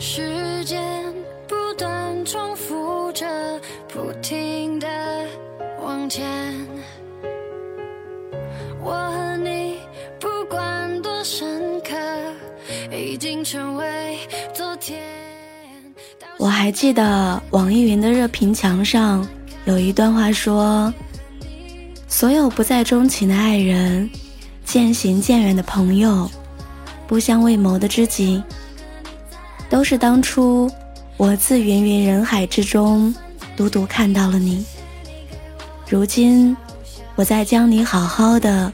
时间不断重复着，不停的往前。我和你不管多深刻，已经成为昨天。我还记得网易云的热评墙上有一段话说：“所有不再钟情的爱人，渐行渐远的朋友，不相为谋的知己。”都是当初我自芸芸人海之中独独看到了你，如今我再将你好好的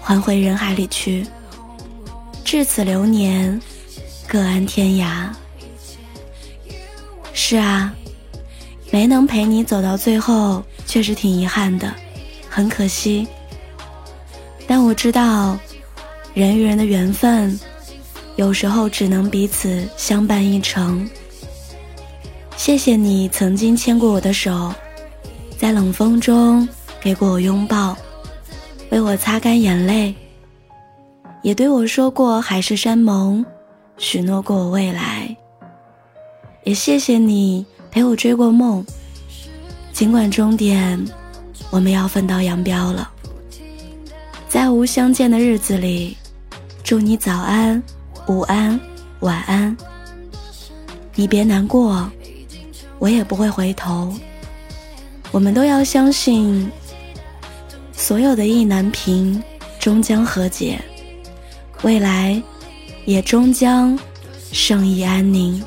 还回人海里去。至此流年，各安天涯。是啊，没能陪你走到最后，确实挺遗憾的，很可惜。但我知道，人与人的缘分。有时候只能彼此相伴一程。谢谢你曾经牵过我的手，在冷风中给过我拥抱，为我擦干眼泪，也对我说过海誓山盟，许诺过我未来。也谢谢你陪我追过梦，尽管终点我们要分道扬镳了。在无相见的日子里，祝你早安。午安，晚安。你别难过，我也不会回头。我们都要相信，所有的意难平终将和解，未来也终将圣意安宁。